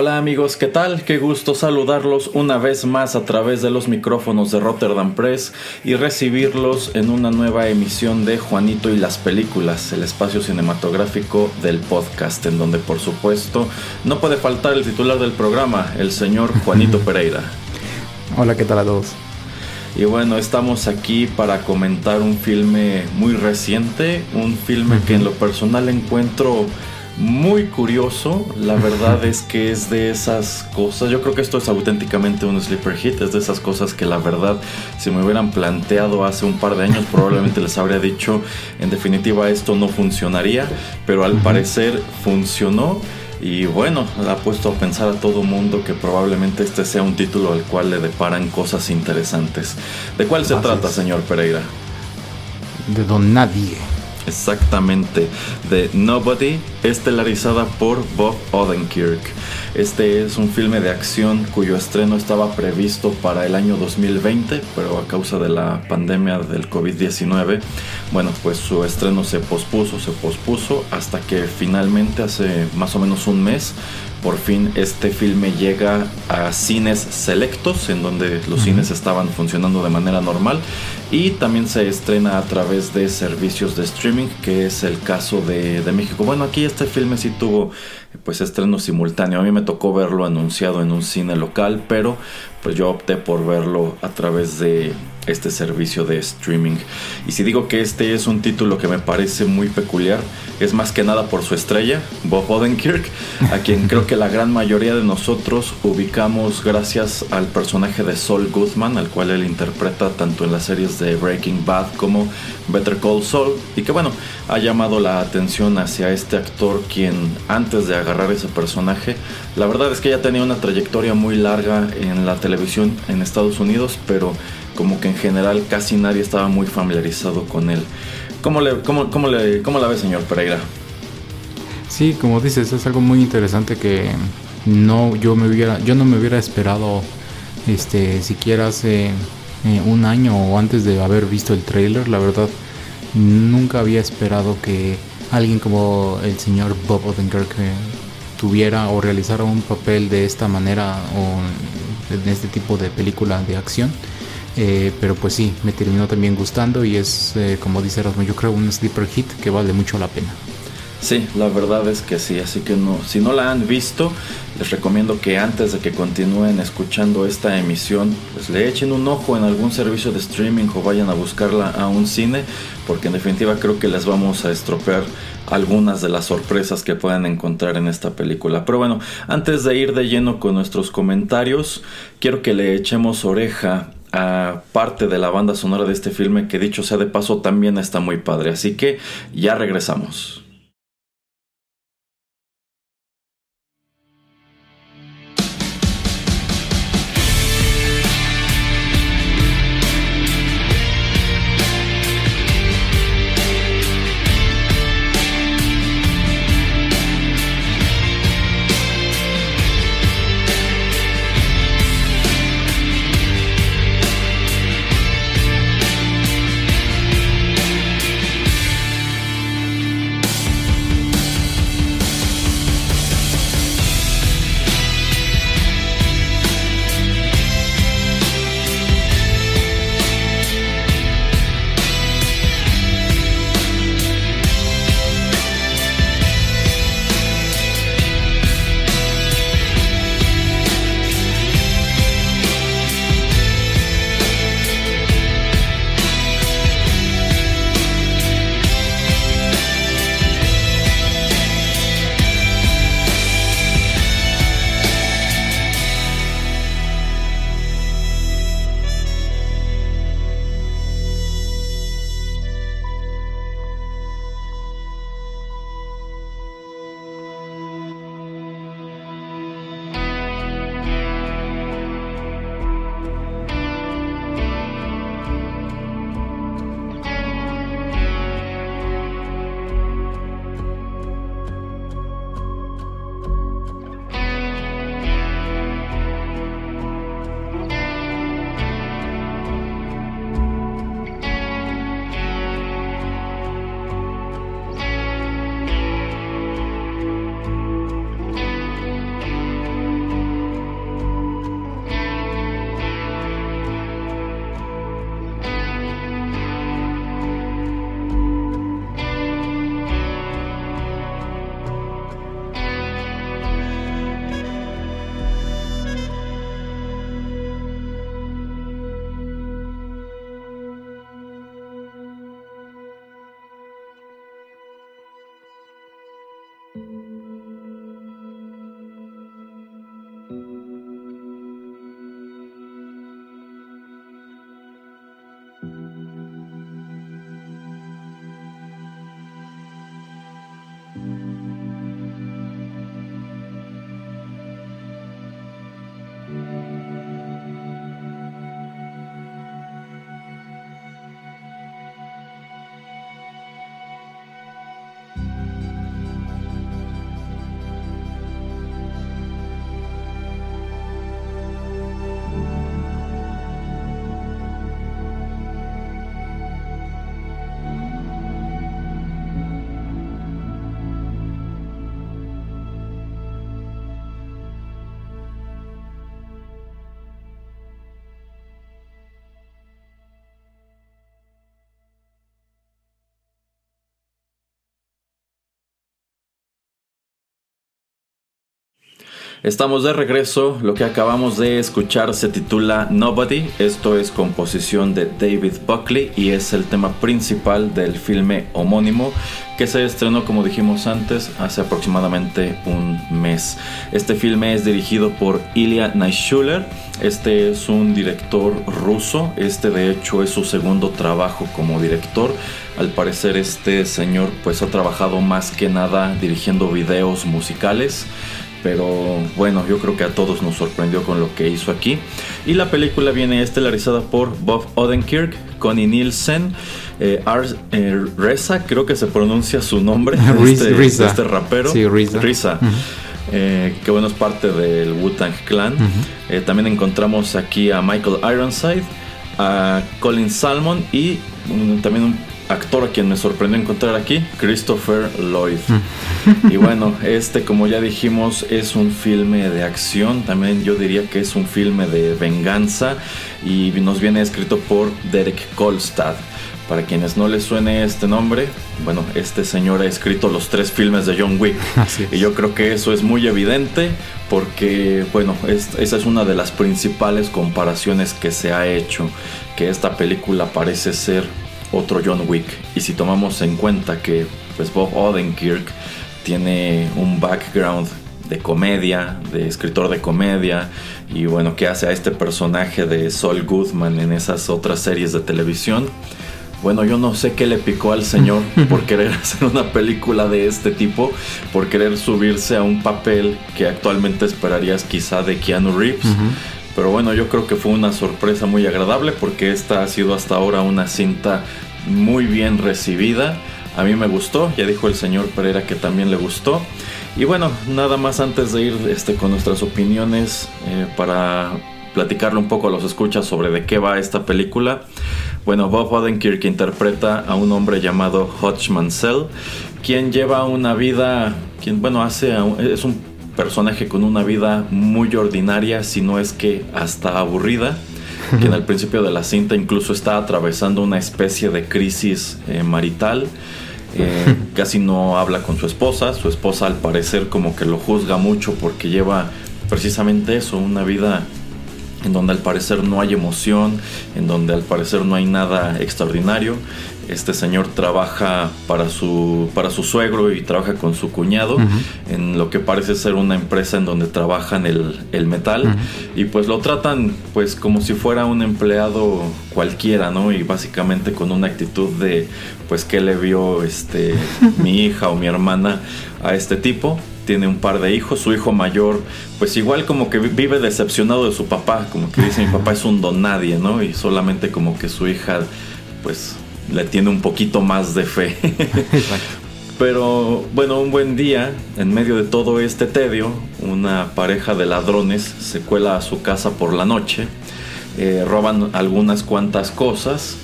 Hola amigos, ¿qué tal? Qué gusto saludarlos una vez más a través de los micrófonos de Rotterdam Press y recibirlos en una nueva emisión de Juanito y las películas, el espacio cinematográfico del podcast, en donde por supuesto no puede faltar el titular del programa, el señor Juanito Pereira. Hola, ¿qué tal a todos? Y bueno, estamos aquí para comentar un filme muy reciente, un filme que en lo personal encuentro muy curioso. La verdad es que es de esas cosas. Yo creo que esto es auténticamente un sleeper hit. Es de esas cosas que la verdad, si me hubieran planteado hace un par de años, probablemente les habría dicho, en definitiva, esto no funcionaría. Pero al parecer funcionó. Y bueno, ha puesto a pensar a todo mundo que probablemente este sea un título al cual le deparan cosas interesantes. ¿De cuál se trata, señor Pereira? De Don Nadie. Exactamente, de Nobody, estelarizada por Bob Odenkirk. Este es un filme de acción cuyo estreno estaba previsto para el año 2020, pero a causa de la pandemia del COVID-19, bueno, pues su estreno se pospuso, se pospuso hasta que finalmente hace más o menos un mes por fin este filme llega a cines selectos, en donde los cines estaban funcionando de manera normal, y también se estrena a través de servicios de streaming, que es el caso de, de México. Bueno, aquí este filme sí tuvo pues estreno simultáneo. A mí me tocó verlo anunciado en un cine local, pero pues yo opté por verlo a través de este servicio de streaming. Y si digo que este es un título que me parece muy peculiar, es más que nada por su estrella, Bob Odenkirk, a quien creo que la gran mayoría de nosotros ubicamos gracias al personaje de Saul Goodman, al cual él interpreta tanto en las series de Breaking Bad como Better Call Saul, y que bueno, ha llamado la atención hacia este actor quien antes de agarrar ese personaje, la verdad es que ya tenía una trayectoria muy larga en la televisión en Estados Unidos, pero como que en general casi nadie estaba muy familiarizado con él. ¿Cómo, le, cómo, cómo, le, cómo la ve, señor Pereira? Sí, como dices, es algo muy interesante que no yo me hubiera yo no me hubiera esperado este siquiera hace eh, un año o antes de haber visto el trailer, la verdad nunca había esperado que alguien como el señor Bob Odenkirk eh, tuviera o realizara un papel de esta manera o en este tipo de película de acción. Eh, pero pues sí, me terminó también gustando y es, eh, como dice Erasmo, yo creo un sleeper hit que vale mucho la pena. Sí, la verdad es que sí, así que no, si no la han visto, les recomiendo que antes de que continúen escuchando esta emisión, pues le echen un ojo en algún servicio de streaming o vayan a buscarla a un cine, porque en definitiva creo que les vamos a estropear algunas de las sorpresas que puedan encontrar en esta película. Pero bueno, antes de ir de lleno con nuestros comentarios, quiero que le echemos oreja a parte de la banda sonora de este filme que dicho sea de paso también está muy padre. Así que ya regresamos. Estamos de regreso, lo que acabamos de escuchar se titula Nobody, esto es composición de David Buckley y es el tema principal del filme homónimo que se estrenó como dijimos antes hace aproximadamente un mes. Este filme es dirigido por Ilya Naishuller, este es un director ruso, este de hecho es su segundo trabajo como director, al parecer este señor pues ha trabajado más que nada dirigiendo videos musicales pero bueno, yo creo que a todos nos sorprendió con lo que hizo aquí. Y la película viene estelarizada por Bob Odenkirk, Connie Nielsen, eh, eh, Reza, creo que se pronuncia su nombre, este, este, rapero. Sí, Risa. Eh, que bueno es parte del Wu-Tang Clan. también encontramos aquí a Michael Ironside, a Colin Salmon y también un actor a quien me sorprendió encontrar aquí, Christopher Lloyd. y bueno, este como ya dijimos es un filme de acción, también yo diría que es un filme de venganza y nos viene escrito por Derek Kolstad. Para quienes no les suene este nombre, bueno, este señor ha escrito los tres filmes de John Wick. Y yo creo que eso es muy evidente porque, bueno, esa es una de las principales comparaciones que se ha hecho, que esta película parece ser otro John Wick. Y si tomamos en cuenta que pues Bob Odenkirk tiene un background de comedia, de escritor de comedia, y bueno, que hace a este personaje de Saul Goodman en esas otras series de televisión. Bueno, yo no sé qué le picó al señor por querer hacer una película de este tipo, por querer subirse a un papel que actualmente esperarías quizá de Keanu Reeves. Pero bueno, yo creo que fue una sorpresa muy agradable porque esta ha sido hasta ahora una cinta muy bien recibida. A mí me gustó, ya dijo el señor Pereira que también le gustó. Y bueno, nada más antes de ir este, con nuestras opiniones eh, para platicarle un poco a los escuchas sobre de qué va esta película. Bueno, Bob Odenkirk interpreta a un hombre llamado Hodge Mansell, quien lleva una vida, quien bueno, hace, es un personaje con una vida muy ordinaria, si no es que hasta aburrida, quien al principio de la cinta incluso está atravesando una especie de crisis eh, marital. Eh, casi no habla con su esposa, su esposa al parecer como que lo juzga mucho porque lleva precisamente eso, una vida en donde al parecer no hay emoción, en donde al parecer no hay nada extraordinario. Este señor trabaja para su, para su suegro y trabaja con su cuñado en lo que parece ser una empresa en donde trabajan el, metal y pues lo tratan pues como si fuera un empleado cualquiera, ¿no? Y básicamente con una actitud de pues que le vio este mi hija o mi hermana a este tipo tiene un par de hijos, su hijo mayor, pues igual como que vive decepcionado de su papá, como que dice mi papá es un don nadie, ¿no? Y solamente como que su hija, pues le tiene un poquito más de fe. Pero bueno, un buen día, en medio de todo este tedio, una pareja de ladrones se cuela a su casa por la noche, eh, roban algunas cuantas cosas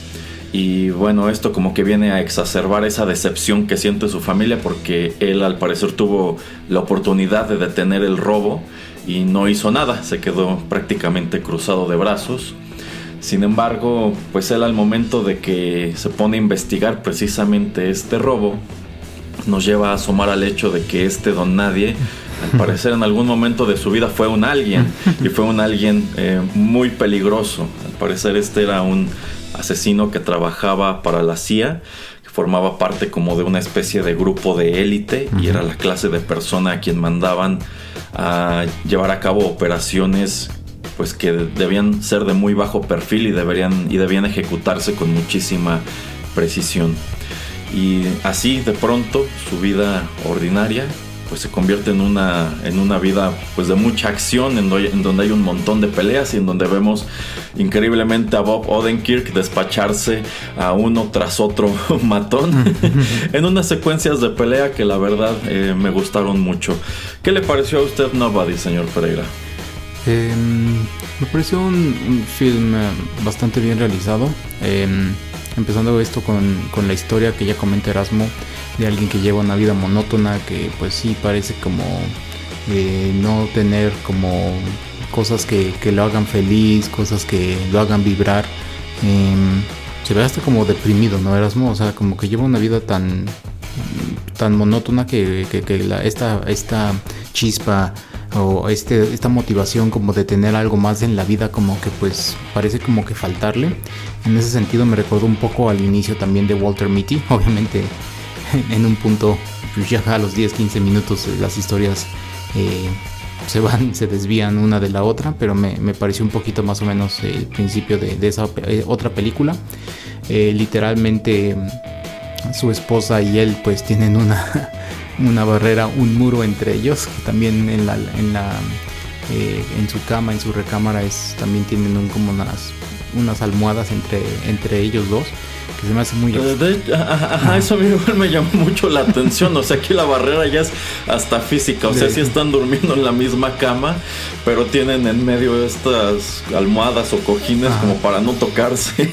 y bueno, esto como que viene a exacerbar esa decepción que siente su familia porque él al parecer tuvo la oportunidad de detener el robo y no hizo nada, se quedó prácticamente cruzado de brazos. Sin embargo, pues él al momento de que se pone a investigar precisamente este robo, nos lleva a asomar al hecho de que este don nadie, al parecer en algún momento de su vida fue un alguien, y fue un alguien eh, muy peligroso. Al parecer este era un asesino que trabajaba para la CIA, que formaba parte como de una especie de grupo de élite y era la clase de persona a quien mandaban a llevar a cabo operaciones pues que debían ser de muy bajo perfil y deberían y debían ejecutarse con muchísima precisión. Y así de pronto su vida ordinaria pues se convierte en una, en una vida pues de mucha acción, en, donde hay un montón de peleas y en donde vemos increíblemente a Bob Odenkirk despacharse a uno tras otro matón en unas secuencias de pelea que la verdad eh, me gustaron mucho. ¿Qué le pareció a usted Nobody, señor Pereira? Em, me pareció un, film eh, bastante bien realizado. Em, empezando esto con, con la historia que ya comenta Erasmo de alguien que lleva una vida monótona que pues sí parece como eh, no tener como cosas que, lo hagan feliz, cosas que lo hagan vibrar. Em, se ve hasta como deprimido, ¿no, Erasmo? O sea, como que lleva una vida tan, tan monótona que, esta, esta chispa o este, esta motivación como de tener algo más en la vida como que pues parece como que faltarle. En ese sentido me recordó un poco al inicio también de Walter Mitty, obviamente en un punto pues ya a los 10-15 minutos las historias eh, se van, se desvían una de la otra, pero me, pareció un poquito más o menos el principio de, esa eh, otra película. Eh, literalmente su esposa y él pues tienen una, una barrera, un muro entre ellos, también en la, en la en su cama, en su recámara es también tienen un, como unas unas almohadas entre entre ellos dos que se me hace muy... ajá, eso a mí igual me llamó mucho la atención, o sea, aquí la barrera ya es hasta física, o sea, sí están durmiendo en la misma cama, pero tienen en medio estas almohadas o cojines como para no tocarse.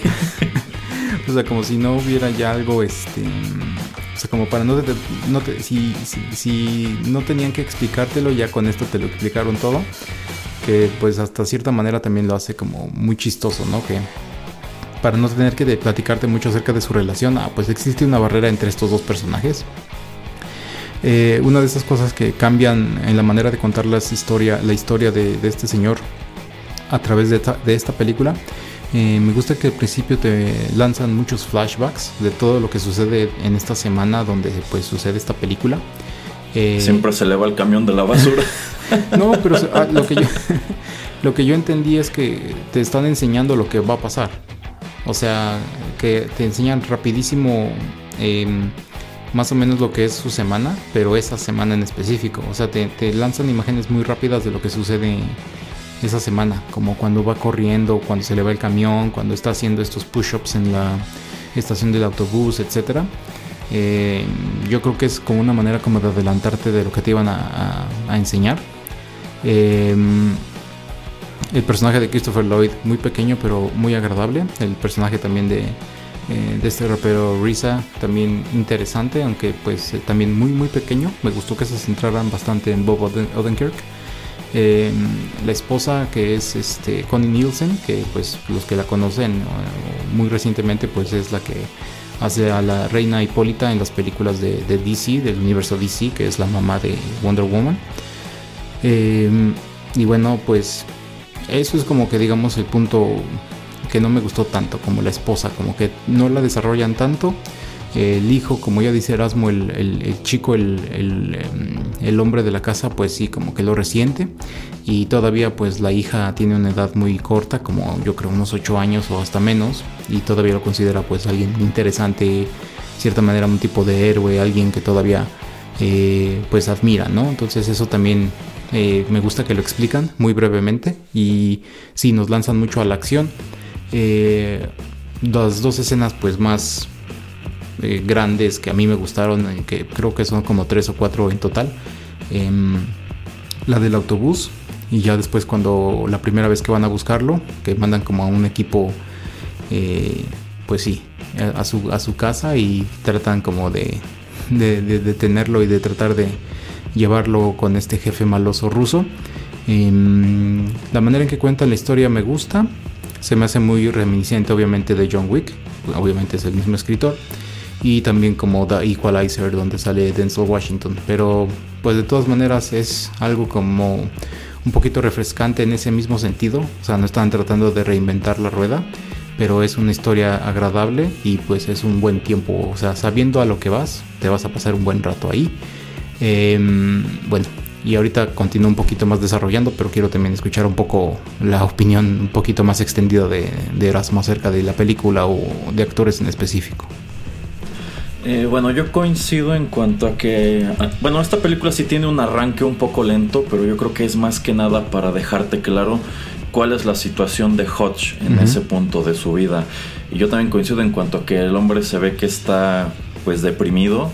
o sea, como si no hubiera ya algo, este... O sea, como para no, no si, si no tenían que explicártelo, ya con esto te lo explicaron todo. Que pues hasta cierta manera también lo hace como muy chistoso, ¿no? Que para no tener que platicarte mucho acerca de su relación, ah, pues existe una barrera entre estos dos personajes. Eh, una de esas cosas que cambian en la manera de contar las historia, la historia de, este señor a través de esta, película. Eh, me gusta que al principio te lanzan muchos flashbacks de todo lo que sucede en esta semana donde pues sucede esta película. Eh, Siempre se le va el camión de la basura. no, pero ah, lo, que yo, lo que yo entendí es que te están enseñando lo que va a pasar. O sea, que te enseñan rapidísimo em, más o menos lo que es su semana, pero esa semana en específico. O sea, te, lanzan imágenes muy rápidas de lo que sucede esa semana, como cuando va corriendo, cuando se le va el camión, cuando está haciendo estos push-ups en la estación del autobús, etc. Em, yo creo que es como una manera como de adelantarte de lo que te iban a, enseñar. Eh, el personaje de Christopher Lloyd, muy pequeño pero muy agradable. El personaje también de, eh, de este rapero Risa, también interesante, aunque pues eh, también muy muy pequeño. Me gustó que se centraran bastante en Bob Odenkirk. Em, la esposa que es este Connie Nielsen, que pues los que la conocen muy recientemente pues es la que hace a la reina Hipólita en las películas de, DC, del universo DC, que es la mamá de Wonder Woman. Em, y bueno, pues eso es como que digamos el punto que no me gustó tanto como la esposa, como que no la desarrollan tanto. El hijo, como ya dice Erasmo, el, chico, el, em, el, hombre de la casa, pues sí, como que lo resiente. Y todavía pues la hija tiene una edad muy corta, como yo creo unos 8 años o hasta menos. Y todavía lo considera pues alguien interesante, de cierta manera un tipo de héroe, alguien que todavía eh, pues admira, ¿no? Entonces eso también eh, me gusta que lo explican muy brevemente y sí, nos lanzan mucho a la acción. Eh, las dos escenas pues más eh, grandes que a mí me gustaron, que creo que son como tres o cuatro en total. Em, la del autobús y ya después cuando la primera vez que van a buscarlo, que mandan como a un equipo, pues sí, a su, a su casa y tratan como de, de detenerlo y de tratar de llevarlo con este jefe maloso ruso. Em, la manera en que cuenta la historia me gusta, se me hace muy reminiscente obviamente de John Wick, obviamente es el mismo escritor, y también como The Equalizer donde sale Denzel Washington, pero pues de todas maneras es algo como un poquito refrescante en ese mismo sentido, o sea, no están tratando de reinventar la rueda, pero es una historia agradable y pues es un buen tiempo, o sea, sabiendo a lo que vas, te vas a pasar un buen rato ahí. Em, bueno, y ahorita continúo un poquito más desarrollando, pero quiero también escuchar un poco la opinión un poquito más extendida de, Erasmo acerca de la película o de actores en específico. Eh, bueno, yo coincido en cuanto a que, ah, bueno, esta película sí tiene un arranque un poco lento, pero yo creo que es más que nada para dejarte claro cuál es la situación de Hodge en ese punto de su vida. Y yo también coincido en cuanto a que el hombre se ve que está pues deprimido,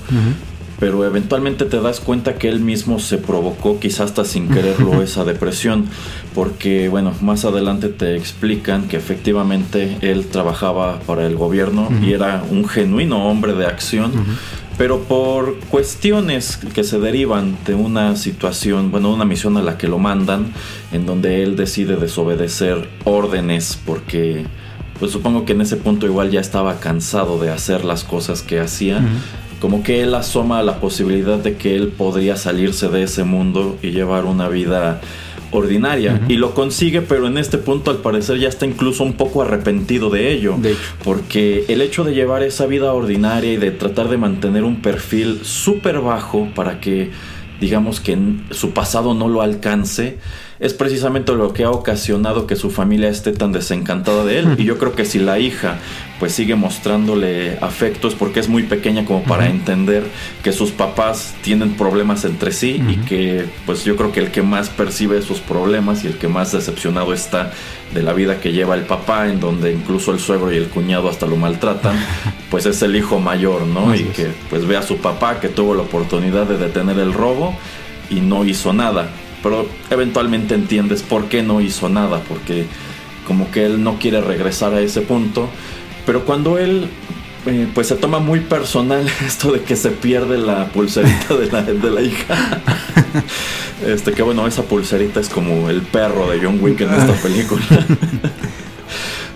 pero eventualmente te das cuenta que él mismo se provocó, quizás hasta sin quererlo, esa depresión, porque bueno, más adelante te explican que efectivamente él trabajaba para el gobierno y era un genuino hombre de acción. Pero por cuestiones que se derivan de una situación, bueno, una misión a la que lo mandan, en donde él decide desobedecer órdenes porque pues supongo que en ese punto igual ya estaba cansado de hacer las cosas que hacía como que él asoma la posibilidad de que él podría salirse de ese mundo y llevar una vida ordinaria. Y lo consigue pero en este punto al parecer ya está incluso un poco arrepentido de ello. Porque el hecho de llevar esa vida ordinaria y de tratar de mantener un perfil súper bajo para que digamos que su pasado no lo alcance es precisamente lo que ha ocasionado que su familia esté tan desencantada de él. Y yo creo que si la hija pues sigue mostrándole afectos porque es muy pequeña como para entender que sus papás tienen problemas entre sí y que pues yo creo que el que más percibe esos problemas y el que más decepcionado está de la vida que lleva el papá, en donde incluso el suegro y el cuñado hasta lo maltratan, pues es el hijo mayor, ¿no? y que pues ve a su papá que tuvo la oportunidad de detener el robo y no hizo nada pero eventualmente entiendes por qué no hizo nada, porque como que él no quiere regresar a ese punto, pero cuando él eh, pues se toma muy personal esto de que se pierde la pulserita de la, de la hija. Este, que bueno, esa pulserita es como el perro de John Wick en esta película.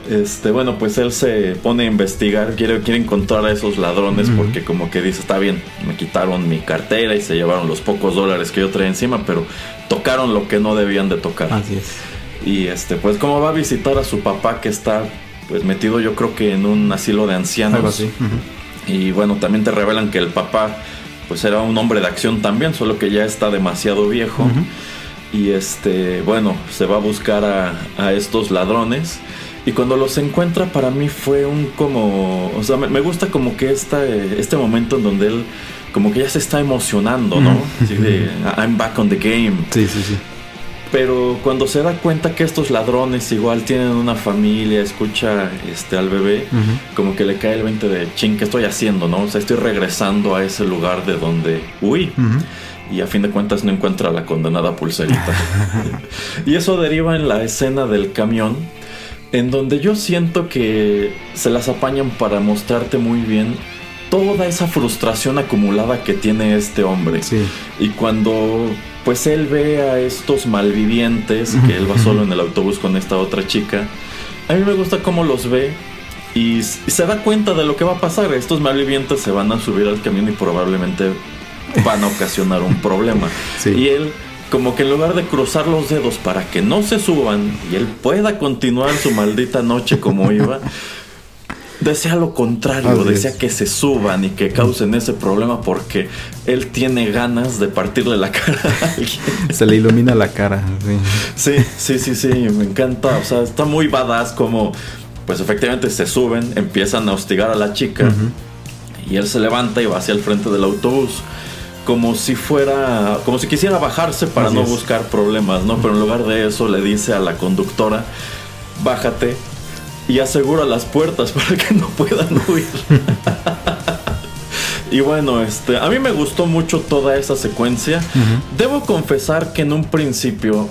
Este, bueno, pues él se pone a investigar, quiere, quiere encontrar a esos ladrones porque como que dice, está bien, me quitaron mi cartera y se llevaron los pocos dólares que yo traía encima, pero tocaron lo que no debían de tocar. Así es. Y este, pues como va a visitar a su papá que está pues metido yo creo que en un asilo de ancianos. Y bueno, también te revelan que el papá pues era un hombre de acción también, solo que ya está demasiado viejo. Y este, bueno, se va a buscar a, a estos ladrones y cuando los encuentra para mí fue un como, o sea, me, gusta como que esta, este momento en donde él como que ya se está emocionando, ¿no? Así de, I'm back on the game. Sí, sí, sí. Pero cuando se da cuenta que estos ladrones igual tienen una familia, escucha este al bebé, como que le cae el 20 de ching, ¿qué estoy haciendo, no? O sea, estoy regresando a ese lugar de donde huí. Y a fin de cuentas no encuentra la condenada pulserita. y eso deriva en la escena del camión en donde yo siento que se las apañan para mostrarte muy bien toda esa frustración acumulada que tiene este hombre. Y cuando pues él ve a estos malvivientes, que él va solo en el autobús con esta otra chica, a mí me gusta cómo los ve y, se da cuenta de lo que va a pasar. Estos malvivientes se van a subir al camión y probablemente van a ocasionar un problema. Y él como que en lugar de cruzar los dedos para que no se suban y él pueda continuar su maldita noche como iba, desea lo contrario, desea que se suban y que causen ese problema porque él tiene ganas de partirle la cara a alguien. Se le ilumina la cara. Sí, sí, sí, sí, me encanta. O sea, está muy badass como, pues efectivamente se suben, empiezan a hostigar a la chica y él se levanta y va hacia el frente del autobús como si fuera, como si quisiera bajarse para no buscar problemas, ¿no? Pero en lugar de eso le dice a la conductora, bájate y asegura las puertas para que no puedan huir. y bueno, este, a mí me gustó mucho toda esa secuencia. Debo confesar que en un principio,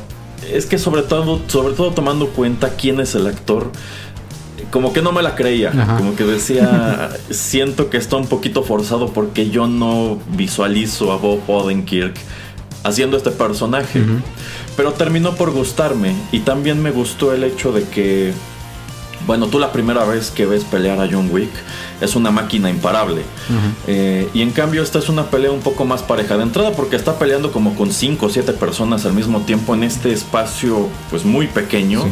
es que sobre todo, sobre todo tomando cuenta quién es el actor, como que no me la creía. Como que decía, siento que está un poquito forzado porque yo no visualizo a Bob Odenkirk haciendo este personaje. Pero terminó por gustarme y también me gustó el hecho de que, bueno, tú la primera vez que ves pelear a John Wick es una máquina imparable. Eh, y en cambio esta es una pelea un poco más pareja de entrada porque está peleando como con 5 o 7 personas al mismo tiempo en este espacio pues muy pequeño.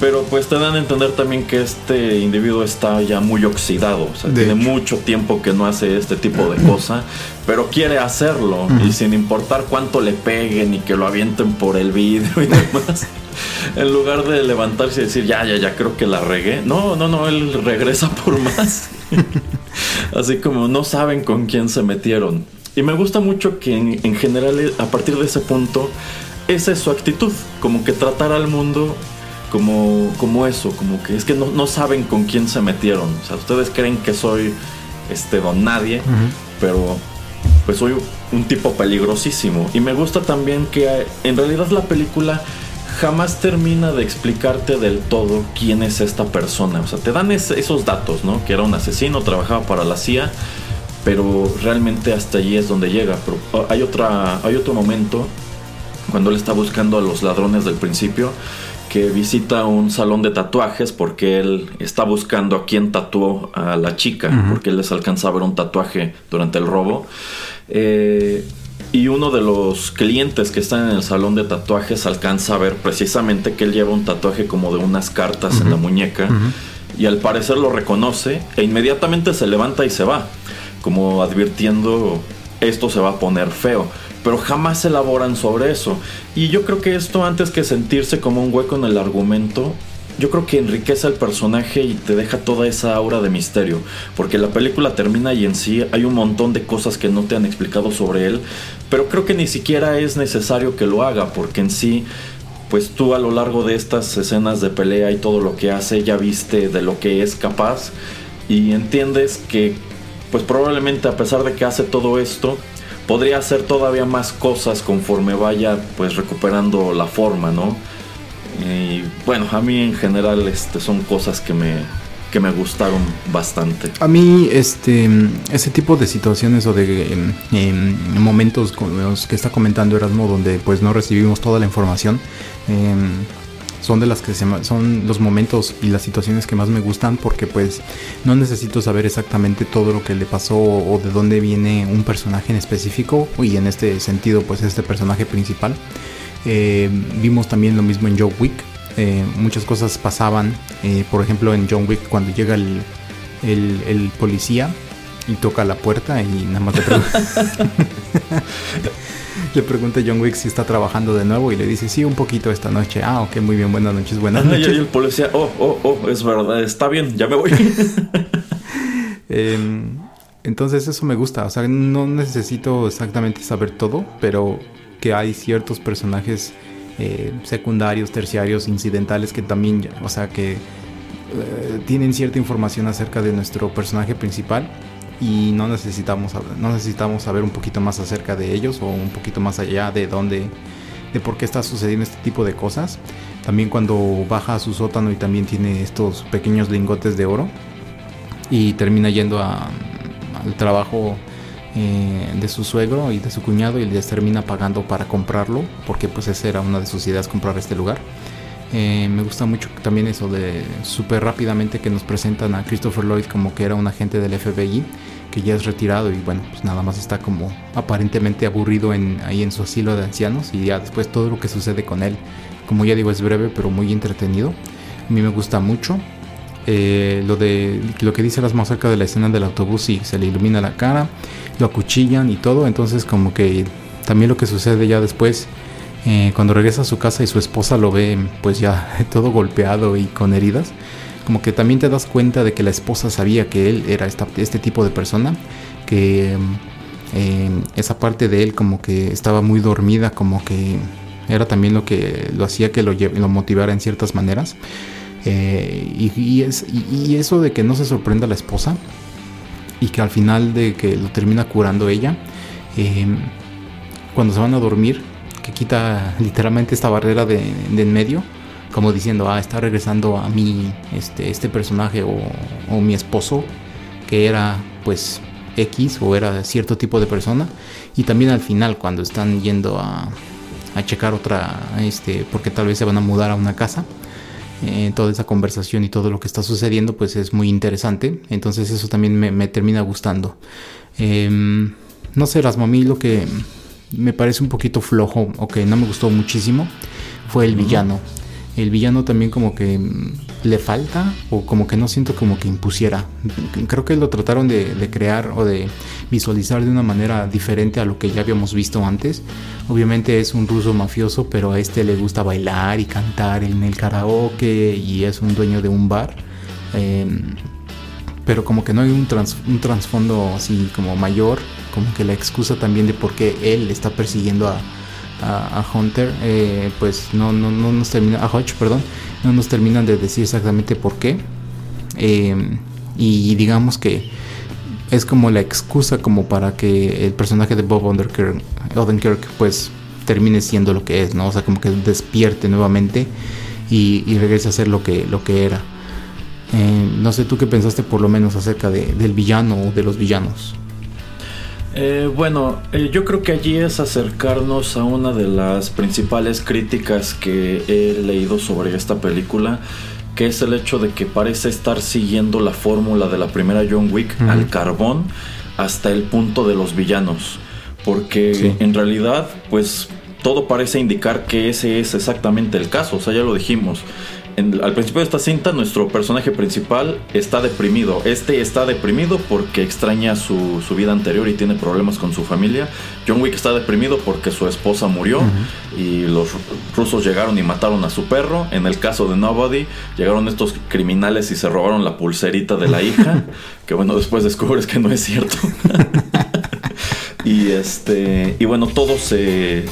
Pero pues te dan a entender también que este individuo está ya muy oxidado. O sea, tiene mucho tiempo que no hace este tipo de cosa. Pero quiere hacerlo. Y sin importar cuánto le peguen y que lo avienten por el vidrio y demás. en lugar de levantarse y decir, ya, ya, ya creo que la regué. No, no, no, él regresa por más. Así como no saben con quién se metieron. Y me gusta mucho que en, en general, a partir de ese punto, esa es su actitud. Como que tratar al mundo como, como eso, como que es que no, saben con quién se metieron. O sea, ustedes creen que soy este don nadie, pero pues soy un tipo peligrosísimo. Y me gusta también que en realidad la película jamás termina de explicarte del todo quién es esta persona. O sea, te dan esos datos, ¿no? Que era un asesino, trabajaba para la CIA, pero realmente hasta allí es donde llega. Pero oh, hay, otra, hay otro momento cuando él está buscando a los ladrones del principio que visita un salón de tatuajes porque él está buscando a quien tatuó a la chica, porque él les alcanza a ver un tatuaje durante el robo. Eh, y uno de los clientes que están en el salón de tatuajes alcanza a ver precisamente que él lleva un tatuaje como de unas cartas en la muñeca. Y al parecer lo reconoce e inmediatamente se levanta y se va, como advirtiendo esto se va a poner feo. Pero jamás elaboran sobre eso. Y yo creo que esto antes que sentirse como un hueco en el argumento, yo creo que enriquece al personaje y te deja toda esa aura de misterio. Porque la película termina y en sí hay un montón de cosas que no te han explicado sobre él. Pero creo que ni siquiera es necesario que lo haga. Porque en sí, pues tú a lo largo de estas escenas de pelea y todo lo que hace, ya viste de lo que es capaz. Y entiendes que, pues probablemente a pesar de que hace todo esto, podría hacer todavía más cosas conforme vaya pues recuperando la forma, ¿no? Y bueno, a mí en general este, son cosas que me, que me gustaron bastante. A mí, este, ese tipo de situaciones o de em, momentos como los que está comentando Erasmo, donde pues no recibimos toda la información, em, son de las que son los momentos y las situaciones que más me gustan porque pues no necesito saber exactamente todo lo que le pasó o de dónde viene un personaje en específico y en este sentido pues este personaje principal eh, vimos también lo mismo en John Wick. Eh, muchas cosas pasaban. Eh, por ejemplo, en John Wick, cuando llega el, el, policía y toca la puerta y nada más le pregunta, le pregunta a John Wick si está trabajando de nuevo y le dice, sí, un poquito esta noche. Ah, ok, muy bien, buenas noches, buenas noches. Y el policía, oh, oh, oh, es verdad, está bien, ya me voy. Em, entonces eso me gusta, o sea, no necesito exactamente saber todo, pero que hay ciertos personajes eh, secundarios, terciarios, incidentales que también, o sea, que eh, tienen cierta información acerca de nuestro personaje principal y no necesitamos, no necesitamos saber un poquito más acerca de ellos o un poquito más allá de dónde, de por qué está sucediendo este tipo de cosas. También cuando baja a su sótano y también tiene estos pequeños lingotes de oro y termina yendo al trabajo eh, de su suegro y de su cuñado y les termina pagando para comprarlo porque pues esa era una de sus ideas comprar este lugar eh, me gusta mucho también eso de súper rápidamente que nos presentan a Christopher Lloyd como que era un agente del FBI que ya es retirado y bueno pues nada más está como aparentemente aburrido en, ahí en su asilo de ancianos y ya después todo lo que sucede con él como ya digo es breve pero muy entretenido a mí me gusta mucho eh, lo de lo que dice las más de la escena del autobús y se le ilumina la cara lo acuchillan y todo. Entonces como que también lo que sucede ya después, eh, cuando regresa a su casa y su esposa lo ve pues ya todo golpeado y con heridas, como que también te das cuenta de que la esposa sabía que él era este tipo de persona, que eh, esa parte de él como que estaba muy dormida, como que era también lo que lo hacía que lo, motivara en ciertas maneras. Eh, y, es, y, eso de que no se sorprenda la esposa, y que al final de que lo termina curando ella, cuando se van a dormir, quita literalmente esta barrera de, en medio, como diciendo, ah, está regresando a mí este, este personaje o, mi esposo, que era pues X o era cierto tipo de persona, y también al final cuando están yendo a, a checar otra, este, porque tal vez se van a mudar a una casa, eh, toda esa conversación y todo lo que está sucediendo pues es muy interesante. Entonces eso también me, termina gustando. Em, no sé las mami lo que me parece un poquito flojo o que no me gustó muchísimo fue el villano el villano también como que mm, le falta o como que no siento como que impusiera. Creo que lo trataron de, crear o de visualizar de una manera diferente a lo que ya habíamos visto antes. Obviamente es un ruso mafioso, pero a este le gusta bailar y cantar en el karaoke y es un dueño de un bar. Em, pero como que no hay un, trasfondo así como mayor, como que la excusa también de por qué él está persiguiendo a, a, Hunter, eh, pues no, no, no nos termina, a Hodge, perdón, no nos terminan de decir exactamente por qué. Eh, y digamos que es como la excusa como para que el personaje de Bob Odenkirk, Odenkirk pues termine siendo lo que es, ¿no? O sea, como que despierte nuevamente y, regrese a ser lo que, lo que era. Eh, no sé tú qué pensaste por lo menos acerca de, del villano o de los villanos. Eh, bueno, eh, yo creo que allí es acercarnos a una de las principales críticas que he leído sobre esta película, que es el hecho de que parece estar siguiendo la fórmula de la primera John Wick al carbón hasta el punto de los villanos. Porque en realidad, pues todo parece indicar que ese es exactamente el caso, o sea, ya lo dijimos al principio de esta cinta, nuestro personaje principal está deprimido. Este está deprimido porque extraña su, vida anterior y tiene problemas con su familia. John Wick está deprimido porque su esposa murió y los rusos llegaron y mataron a su perro. En el caso de Nobody, llegaron estos criminales y se robaron la pulserita de la hija. que bueno, después descubres que no es cierto. y este. Y bueno, todo se.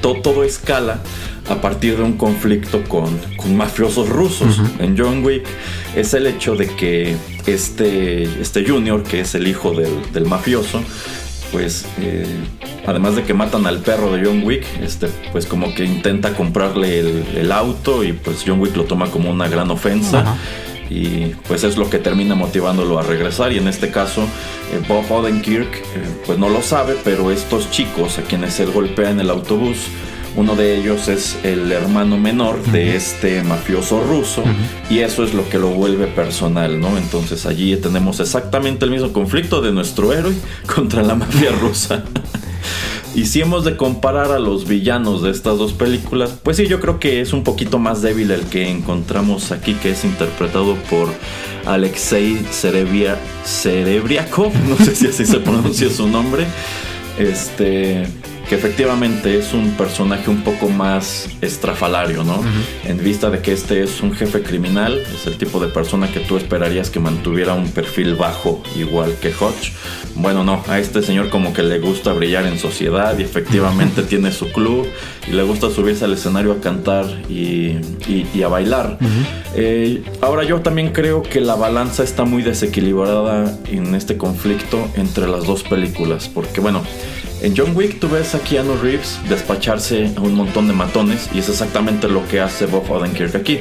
todo escala a partir de un conflicto con, mafiosos rusos. En John Wick es el hecho de que este, este Junior, que es el hijo del, mafioso, pues eh, además de que matan al perro de John Wick, este, pues como que intenta comprarle el, auto y pues John Wick lo toma como una gran ofensa. Y pues es lo que termina motivándolo a regresar. Y en este caso, eh, Bob Odenkirk, eh, pues no lo sabe, pero estos chicos a quienes él golpea en el autobús, uno de ellos es el hermano menor de este mafioso ruso y eso es lo que lo vuelve personal, ¿no? Entonces allí tenemos exactamente el mismo conflicto de nuestro héroe contra la mafia rusa. Y si hemos de comparar a los villanos de estas dos películas, pues sí, yo creo que es un poquito más débil el que encontramos aquí, que es interpretado por Alexei Serebriakov, no sé si así se pronuncia su nombre. Este, que efectivamente es un personaje un poco más estrafalario, ¿no? En vista de que este es un jefe criminal, es el tipo de persona que tú esperarías que mantuviera un perfil bajo igual que Hodge. Bueno, no, a este señor como que le gusta brillar en sociedad y efectivamente tiene su club y le gusta subirse al escenario a cantar y, a bailar. Eh, ahora yo también creo que la balanza está muy desequilibrada en este conflicto entre las dos películas, porque bueno, en John Wick tú ves a Keanu Reeves despacharse a un montón de matones y es exactamente lo que hace Bob Odenkirk aquí.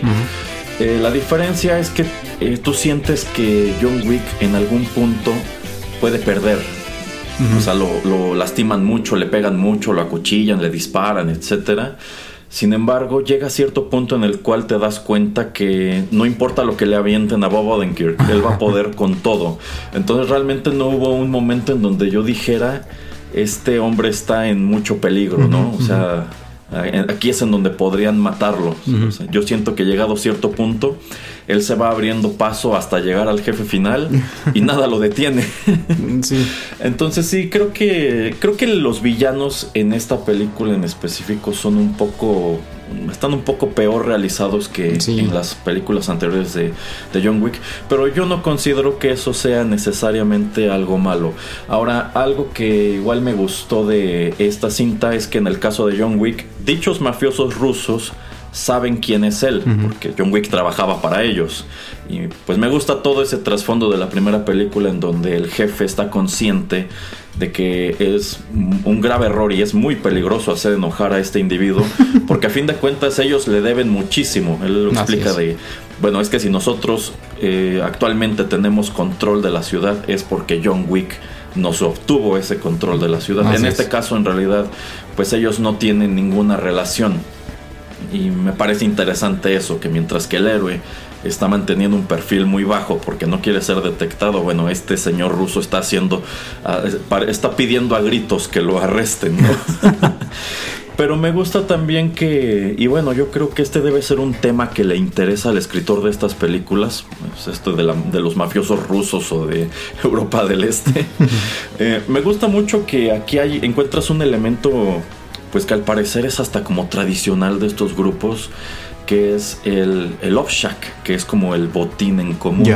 Eh, la diferencia es que eh, tú sientes que John Wick en algún punto puede perder. O sea, lo, lastiman mucho, le pegan mucho, lo acuchillan, le disparan, etc. Sin embargo, llega a cierto punto en el cual te das cuenta que no importa lo que le avienten a Bob Odenkirk, él va a poder con todo. Entonces realmente no hubo un momento en donde yo dijera este hombre está en mucho peligro, ¿no? O sea, aquí es en donde podrían matarlo. yo siento que llegado a cierto punto, él se va abriendo paso hasta llegar al jefe final y nada lo detiene. sí. Entonces sí, creo que creo que los villanos en esta película en específico son un poco están un poco peor realizados que en las películas anteriores de, John Wick, pero yo no considero que eso sea necesariamente algo malo. Ahora, algo que igual me gustó de esta cinta es que en el caso de John Wick, dichos mafiosos rusos saben quién es él, porque John Wick trabajaba para ellos. Y pues me gusta todo ese trasfondo de la primera película en donde el jefe está consciente de que es un grave error y es muy peligroso hacer enojar a este individuo, porque a fin de cuentas ellos le deben muchísimo. Él lo explica de, bueno, es que si nosotros eh, actualmente tenemos control de la ciudad es porque John Wick nos obtuvo ese control de la ciudad. en este caso, en realidad, pues ellos no tienen ninguna relación y me parece interesante eso, que mientras que el héroe está manteniendo un perfil muy bajo porque no quiere ser detectado, bueno, este señor ruso está haciendo, ah, está pidiendo a gritos que lo arresten, Pero me gusta también que, y bueno, yo creo que este debe ser un tema que le interesa al escritor de estas películas, pues esto de, de, los mafiosos rusos o de Europa del Este. Eh, me gusta mucho que aquí hay, encuentras un elemento pues que al parecer es hasta como tradicional de estos grupos, que es el, el que es como el botín en común.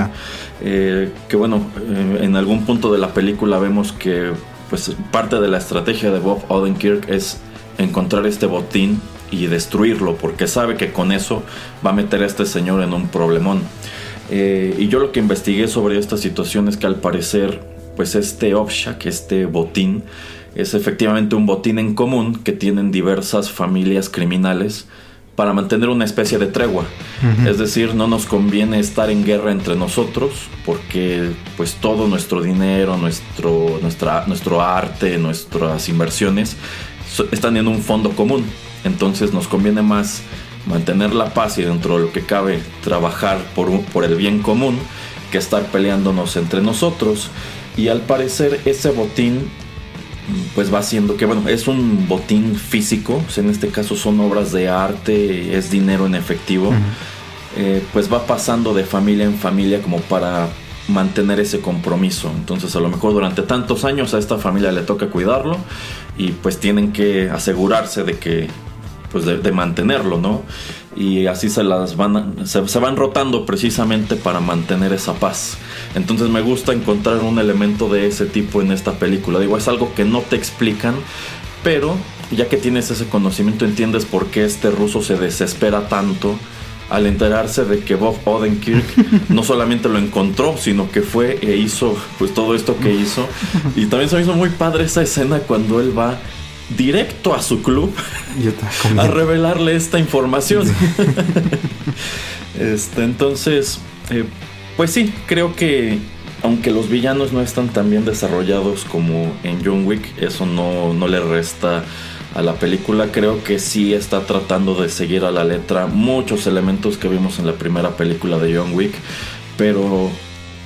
Eh, que bueno, eh, en algún punto de la película vemos que pues parte de la estrategia de Bob Odenkirk es encontrar este botín y destruirlo, porque sabe que con eso va a meter a este señor en un problemón. Eh, y yo lo que investigué sobre esta situación es que al parecer, pues este Offshack, este botín, es efectivamente un botín en común que tienen diversas familias criminales para mantener una especie de tregua. Es decir, no nos conviene estar en guerra entre nosotros porque pues todo nuestro dinero, nuestro, nuestra, nuestro arte, nuestras inversiones están en un fondo común. Entonces nos conviene más mantener la paz y dentro de lo que cabe trabajar por, por el bien común que estar peleándonos entre nosotros. Y al parecer ese botín pues va siendo que, bueno, es un botín físico, en este caso son obras de arte, es dinero en efectivo, eh, pues va pasando de familia en familia como para mantener ese compromiso. Entonces a lo mejor durante tantos años a esta familia le toca cuidarlo y pues tienen que asegurarse de que pues de, mantenerlo, ¿no? Y así se las van, se, van rotando precisamente para mantener esa paz. Entonces me gusta encontrar un elemento de ese tipo en esta película. Digo, es algo que no te explican, pero ya que tienes ese conocimiento entiendes por qué este ruso se desespera tanto al enterarse de que Bob Odenkirk no solamente lo encontró, sino que fue e hizo pues todo esto que hizo. Y también se me hizo muy padre esa escena cuando él va directo a su club a revelarle esta información. este, entonces, eh, pues sí, creo que aunque los villanos no están tan bien desarrollados como en John Wick, eso no, no le resta a la película. Creo que sí está tratando de seguir a la letra muchos elementos que vimos en la primera película de John Wick, pero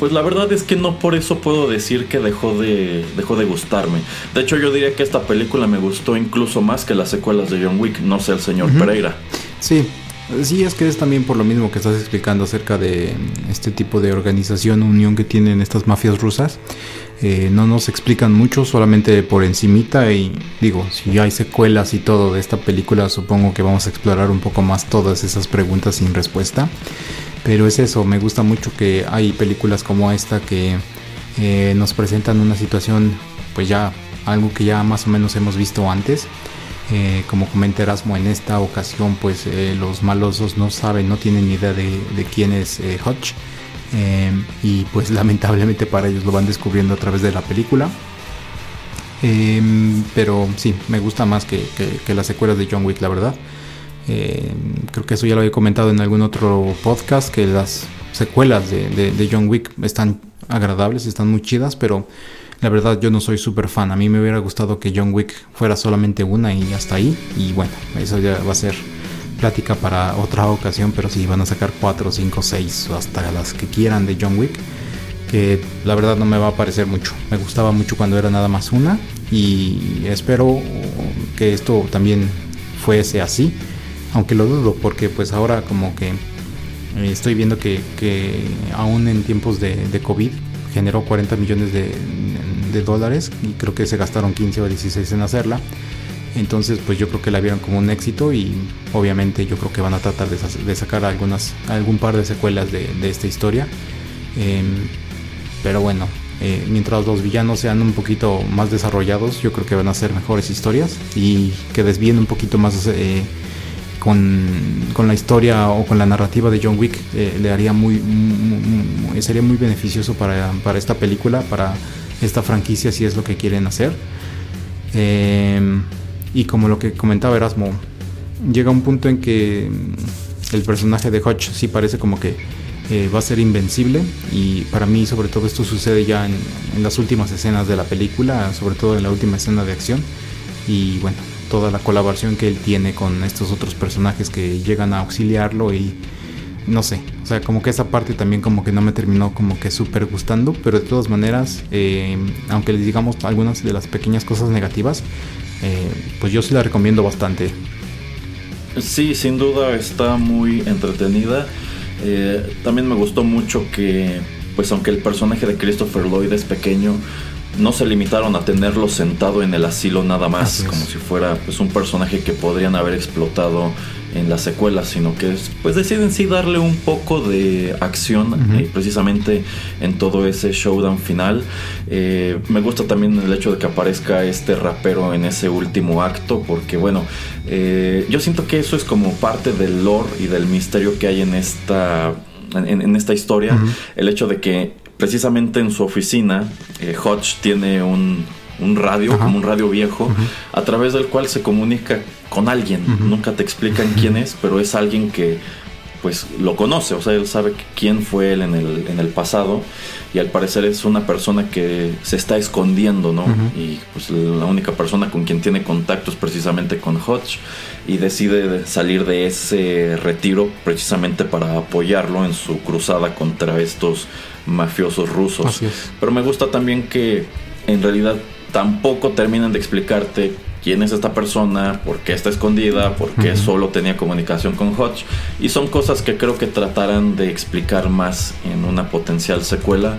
pues la verdad es que no por eso puedo decir que dejó de, dejó de gustarme. De hecho, yo diría que esta película me gustó incluso más que las secuelas de John Wick, no sé el señor Pereira. Sí, Sí, es que es también por lo mismo que estás explicando acerca de este tipo de organización, unión que tienen estas mafias rusas. Eh, no nos explican mucho, solamente por encimita y digo, si hay secuelas y todo de esta película, supongo que vamos a explorar un poco más todas esas preguntas sin respuesta. Pero es eso, me gusta mucho que hay películas como esta que eh, nos presentan una situación, pues ya algo que ya más o menos hemos visto antes. Eh, como comenta Erasmo, en esta ocasión pues eh, los malosos no saben, no tienen ni idea de, quién es Hodge. y pues lamentablemente para ellos lo van descubriendo a través de la película. pero sí, me gusta más que, que las secuelas de John Wick, la verdad. Eh, creo que eso ya lo había comentado en algún otro podcast, que las secuelas de, John Wick están agradables, están muy chidas, pero la verdad yo no soy súper fan. A mí me hubiera gustado que John Wick fuera solamente una y hasta ahí. Y bueno, eso ya va a ser plática para otra ocasión, pero si van a sacar 4, 5, 6 o hasta las que quieran de John Wick, que la verdad no me va a parecer mucho. Me gustaba mucho cuando era nada más una y espero que esto también fuese así aunque lo dudo porque pues ahora como que eh, estoy viendo que, aún en tiempos de, COVID generó 40 millones de, dólares y creo que se gastaron 15 o 16 en hacerla. Entonces pues yo creo que la vieron como un éxito y obviamente yo creo que van a tratar de, sacar algunas, algún par de secuelas de, esta historia. Em, pero bueno, eh, mientras los villanos sean un poquito más desarrollados, yo creo que van a ser mejores historias y que desvíen un poquito más eh, con, la historia o con la narrativa de John Wick eh, le haría muy, sería muy beneficioso para, esta película, para esta franquicia si es lo que quieren hacer. Em, y como lo que comentaba Erasmo, llega un punto en que el personaje de Hodge sí parece como que eh, va a ser invencible y para mí sobre todo esto sucede ya en, en las últimas escenas de la película, sobre todo en la última escena de acción y bueno, toda la colaboración que él tiene con estos otros personajes que llegan a auxiliarlo y no sé, o sea, como que esa parte también como que no me terminó como que súper gustando, pero de todas maneras, eh, aunque les digamos algunas de las pequeñas cosas negativas, eh, pues yo sí la recomiendo bastante. Sí, sin duda está muy entretenida. Eh, también me gustó mucho que, pues aunque el personaje de Christopher Lloyd es pequeño, no se limitaron a tenerlo sentado en el asilo nada más, como si fuera pues un personaje que podrían haber explotado en la secuela, sino que pues deciden sí darle un poco de acción eh, precisamente en todo ese showdown final. Eh, me gusta también el hecho de que aparezca este rapero en ese último acto, porque bueno, eh, yo siento que eso es como parte del lore y del misterio que hay en esta en, esta historia, el hecho de que precisamente en su oficina, eh, Hodge tiene un, un radio, como un radio viejo, a través del cual se comunica con alguien. Nunca te explican quién es, pero es alguien que pues lo conoce, o sea, él sabe quién fue él en el, en el pasado y al parecer es una persona que se está escondiendo, ¿no? Y pues la única persona con quien tiene contacto es precisamente con Hodge y decide salir de ese retiro precisamente para apoyarlo en su cruzada contra estos mafiosos rusos. Pero me gusta también que en realidad tampoco terminan de explicarte quién es esta persona, por qué está escondida, por qué solo tenía comunicación con Hodge. Y son cosas que creo que tratarán de explicar más en una potencial secuela.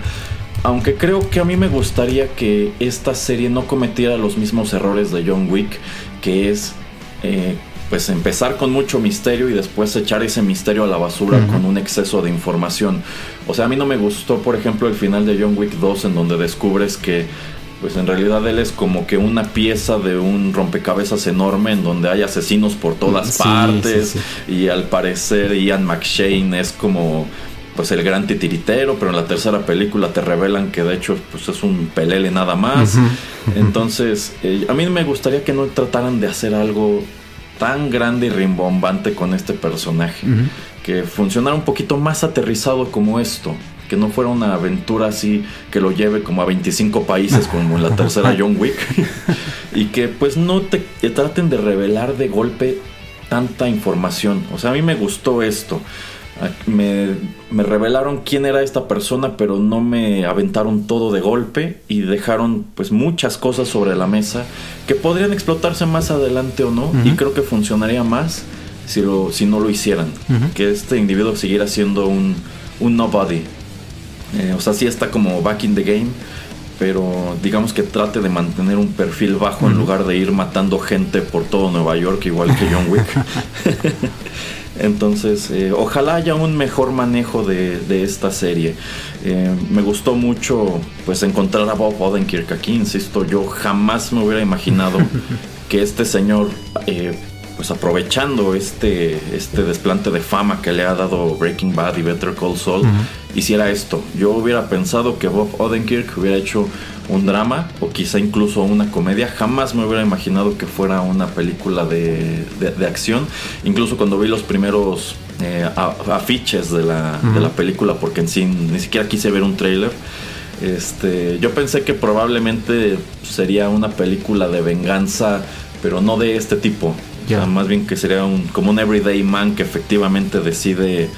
Aunque creo que a mí me gustaría que esta serie no cometiera los mismos errores de John Wick, que es eh, pues empezar con mucho misterio y después echar ese misterio a la basura con un exceso de información. O sea, a mí no me gustó, por ejemplo, el final de John Wick 2 en donde descubres que pues en realidad él es como que una pieza de un rompecabezas enorme en donde hay asesinos por todas partes y al parecer Ian McShane es como pues el gran titiritero, pero en la tercera película te revelan que de hecho pues es un pelele nada más. Entonces, eh, a mí me gustaría que no trataran de hacer algo tan grande y rimbombante con este personaje, que funcionara un poquito más aterrizado como esto que no fuera una aventura así que lo lleve como a 25 países como en la tercera John Wick y que pues no te, traten de revelar de golpe tanta información. O sea, a mí me gustó esto. Me, me, revelaron quién era esta persona, pero no me aventaron todo de golpe y dejaron pues muchas cosas sobre la mesa que podrían explotarse más adelante o no. Y creo que funcionaría más si, lo, si no lo hicieran. Que este individuo siguiera siendo un, un nobody. Eh, o sea, sí está como back in the game, pero digamos que trate de mantener un perfil bajo en lugar de ir matando gente por todo Nueva York, igual que John Wick. Entonces, eh, ojalá haya un mejor manejo de, esta serie. Eh, me gustó mucho pues encontrar a Bob Odenkirk aquí, insisto, yo jamás me hubiera imaginado que este señor pues aprovechando este, este desplante de fama que le ha dado Breaking Bad y Better Call Saul, hiciera esto. Yo hubiera pensado que Bob Odenkirk hubiera hecho un drama o quizá incluso una comedia. Jamás me hubiera imaginado que fuera una película de, acción. Incluso cuando vi los primeros eh, afiches de la, de la película, porque en sí ni siquiera quise ver un trailer. Este, yo pensé que probablemente sería una película de venganza, pero no de este tipo más bien que sería un, como un everyday man que efectivamente decide,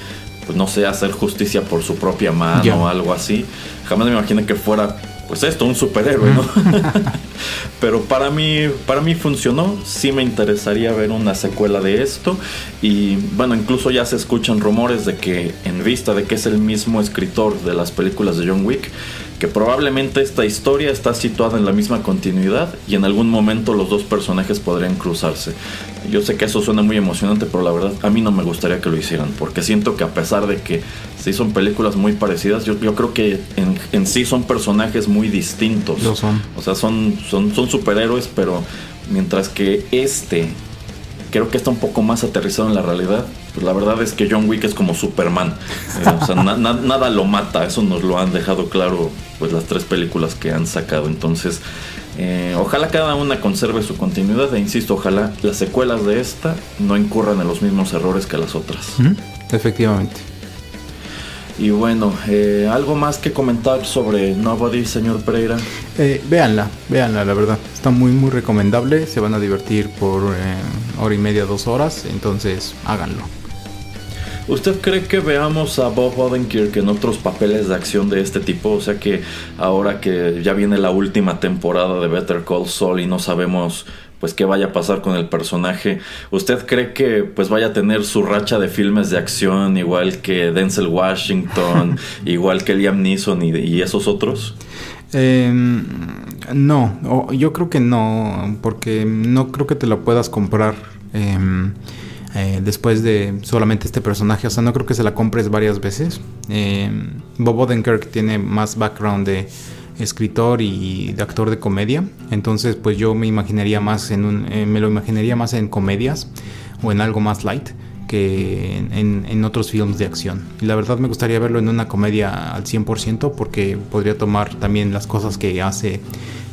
pues no sé, hacer justicia por su propia mano o algo así. Jamás me imaginé que fuera, pues esto, un superhéroe, ¿no? Pero para mí, para mí funcionó. Sí me interesaría ver una secuela de esto. Y bueno, incluso ya se escuchan rumores de que en vista de que es el mismo escritor de las películas de John Wick, que probablemente esta historia está situada en la misma continuidad y en algún momento los dos personajes podrían cruzarse. Yo sé que eso suena muy emocionante, pero la verdad a mí no me gustaría que lo hicieran, porque siento que a pesar de que sí son películas muy parecidas, yo, creo que en, sí son personajes muy distintos. Lo son. O sea, son, son, son superhéroes, pero mientras que este creo que está un poco más aterrizado en la realidad. Pues la verdad es que John Wick es como Superman. Eh, o sea, nada lo mata. Eso nos lo han dejado claro pues las tres películas que han sacado. Entonces, eh, ojalá cada una conserve su continuidad. E insisto, ojalá las secuelas de esta no incurran en los mismos errores que las otras. Efectivamente. Y bueno, eh, ¿algo más que comentar sobre Nobody, señor Pereira? Eh, véanla, véanla, la verdad. Está muy, muy recomendable. Se van a divertir por eh, hora y media, dos horas. Entonces, háganlo. ¿Usted cree que veamos a Bob Odenkirk en otros papeles de acción de este tipo? O sea que ahora que ya viene la última temporada de Better Call Saul y no sabemos pues qué vaya a pasar con el personaje. ¿Usted cree que pues vaya a tener su racha de filmes de acción igual que Denzel Washington, igual que Liam Neeson y, esos otros? Em, no, yo creo que no, porque no creo que te lo puedas comprar em, eh, después de solamente este personaje. O sea, no creo que se la compres varias veces. Em, Bob Odenkirk tiene más background de escritor y de actor de comedia. Entonces, pues yo me imaginaría más en un, eh, me lo imaginaría más en comedias o en algo más light que en, otros films de acción. Y la verdad me gustaría verlo en una comedia al 100% porque podría tomar también las cosas que hace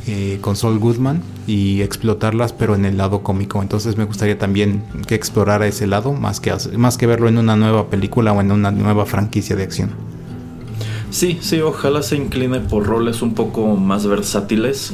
eh, con Saul Goodman y explotarlas pero en el lado cómico. Entonces me gustaría también que explorara ese lado más que, más que verlo en una nueva película o en una nueva franquicia de acción. Sí, sí, ojalá se incline por roles un poco más versátiles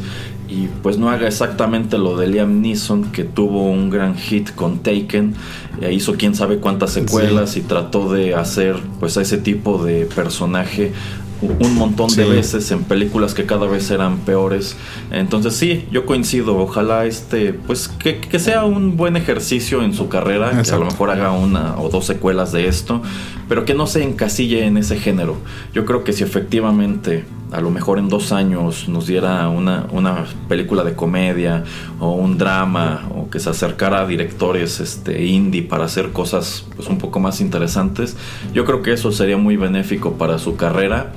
y pues no haga exactamente lo de Liam Neeson que tuvo un gran hit con Taken, e hizo quién sabe cuántas secuelas y trató de hacer pues a ese tipo de personaje un montón de veces en películas que cada vez eran peores. Entonces sí, yo coincido. Ojalá este, pues que, que sea un buen ejercicio en su carrera, que a lo mejor haga una o dos secuelas de esto, pero que no se encasille en ese género. Yo creo que si efectivamente a lo mejor en dos años nos diera una, una película de comedia o un drama o que se acercara a directores este, indie para hacer cosas pues, un poco más interesantes, yo creo que eso sería muy benéfico para su carrera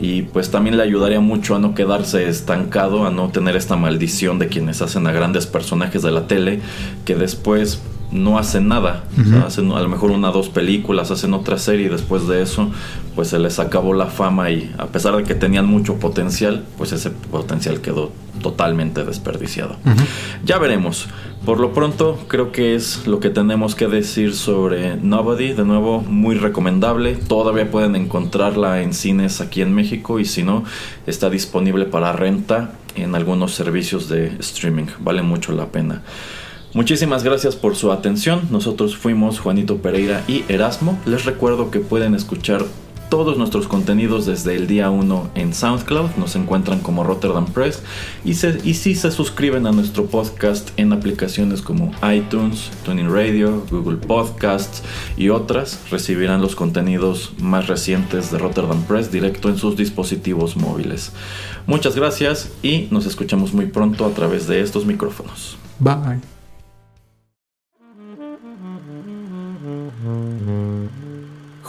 y pues también le ayudaría mucho a no quedarse estancado, a no tener esta maldición de quienes hacen a grandes personajes de la tele que después no hacen nada. hacen a lo mejor una o dos películas, hacen otra serie y después de eso pues se les acabó la fama y a pesar de que tenían mucho potencial, pues ese potencial quedó totalmente desperdiciado. Ya veremos. Por lo pronto creo que es lo que tenemos que decir sobre Nobody. De nuevo, muy recomendable. Todavía pueden encontrarla en cines aquí en México y si no, está disponible para renta en algunos servicios de streaming. Vale mucho la pena. Muchísimas gracias por su atención. Nosotros fuimos Juanito Pereira y Erasmo. Les recuerdo que pueden escuchar todos nuestros contenidos desde el día 1 en SoundCloud. Nos encuentran como Rotterdam Press. Y, y si se suscriben a nuestro podcast en aplicaciones como iTunes, Tuning Radio, Google Podcasts y otras, recibirán los contenidos más recientes de Rotterdam Press directo en sus dispositivos móviles. Muchas gracias y nos escuchamos muy pronto a través de estos micrófonos. Bye.